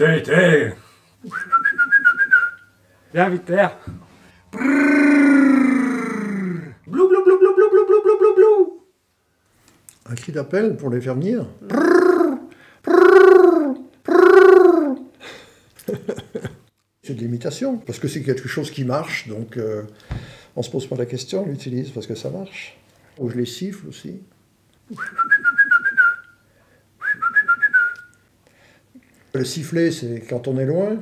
Tété Viens vite, terre. Blou, blou, blou, blou, blou, blou, blou, blou, blou, blou. Un cri d'appel pour les faire venir. C'est de l'imitation, parce que c'est quelque chose qui marche, donc euh, on se pose pas la question, on l'utilise parce que ça marche. Ou je les siffle aussi. Le sifflet, c'est quand on est loin.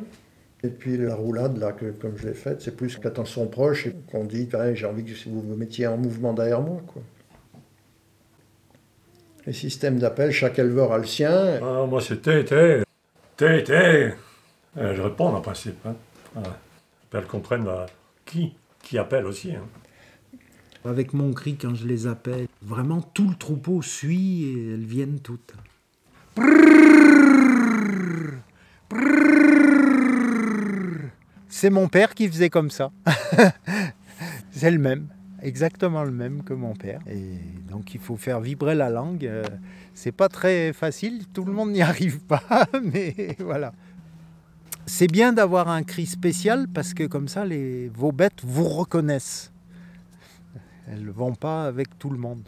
Et puis la roulade, là, que, comme je l'ai faite, c'est plus quand on sont proches et qu'on dit Ah, j'ai envie que vous vous mettiez en mouvement derrière moi. Quoi. Les systèmes d'appel, chaque éleveur a le sien. Ah, moi c'est Tété. Tété Euh, Je réponds en principe. Hein. Voilà. Elles comprennent bah, qui, qui appelle aussi. hein. Avec mon cri, quand je les appelle, vraiment tout le troupeau suit et elles viennent toutes. C'est mon père qui faisait comme ça. C'est le même, exactement le même que mon père. Et donc il faut faire vibrer la langue. euh, C'est pas très facile, tout le monde n'y arrive pas, mais voilà. C'est bien d'avoir un cri spécial parce que comme ça, vos bêtes vous reconnaissent. Elles ne vont pas avec tout le monde.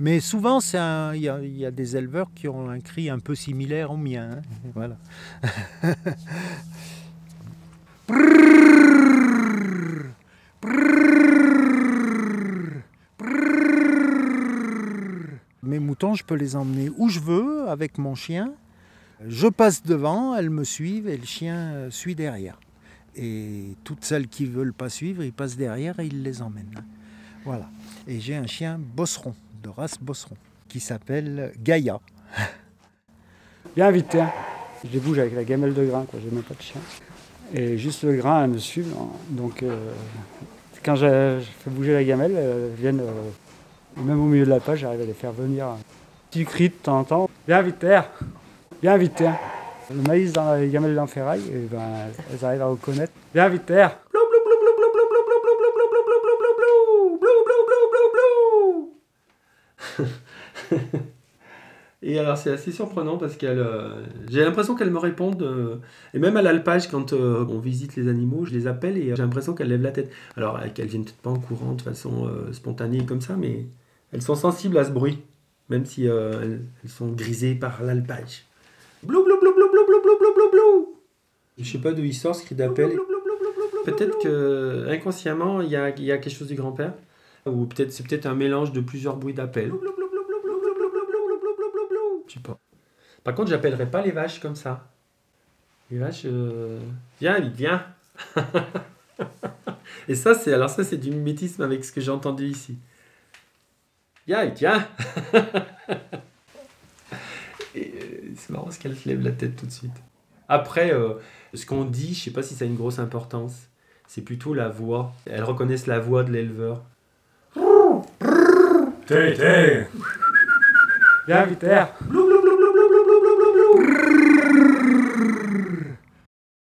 Mais souvent, il y, a- des éleveurs qui ont un cri un peu similaire au mien. hein. Mes moutons, je peux les emmener où je veux avec mon chien. Je passe devant, elles me suivent et le chien euh, suit derrière. Et toutes celles qui ne veulent pas suivre, ils passent derrière et ils les emmènent. Voilà. Et j'ai un chien bosseron, de race bosseron, qui s'appelle Gaïa. Viens vite, terre. Je les bouge avec la gamelle de grain, quoi. J'ai même pas de chien. Et juste le grain, elles me suivent. hein. Donc, euh, quand je, je fais bouger la gamelle, elles viennent, euh, même au milieu de la page, j'arrive à les faire venir. Ils crient de temps en temps Viens vite, terre Viens vite, terre Le maïs dans les gamelles d'enferraille, et ben, elles arrivent à reconnaître Viens vite, terre Et alors c'est assez surprenant parce qu'elle, euh, j'ai l'impression qu'elle me répondent euh, et même à l'alpage quand euh, on visite les animaux, je les appelle et j'ai l'impression qu'elle lève la tête. Alors qu'elle viennent peut-être pas en courant de façon spontanée comme ça, mais elles sont sensibles à ce bruit, même si euh, elles, elles sont grisées par l'alpage. Blou blou blou blou blou blou blou blou blou blou. Je sais pas d'où il sort ce cri d'appel. Peut-être que inconsciemment il y a, y a quelque chose du grand-père, ou peut-être c'est peut-être un mélange de plusieurs bruits d'appel. Je sais pas. Par contre, j'appellerai pas les vaches comme ça. Les vaches, euh, viens, vite, viens. Et ça, c'est alors ça, c'est du mimétisme avec ce que j'ai entendu ici. Viens, viens. Et euh, c'est marrant parce qu'elle se lève la tête tout de suite. Après, euh, ce qu'on dit, je sais pas si ça a une grosse importance. C'est plutôt la voix. Elles reconnaissent la voix de l'éleveur. Tété Viens vite, terre. Blou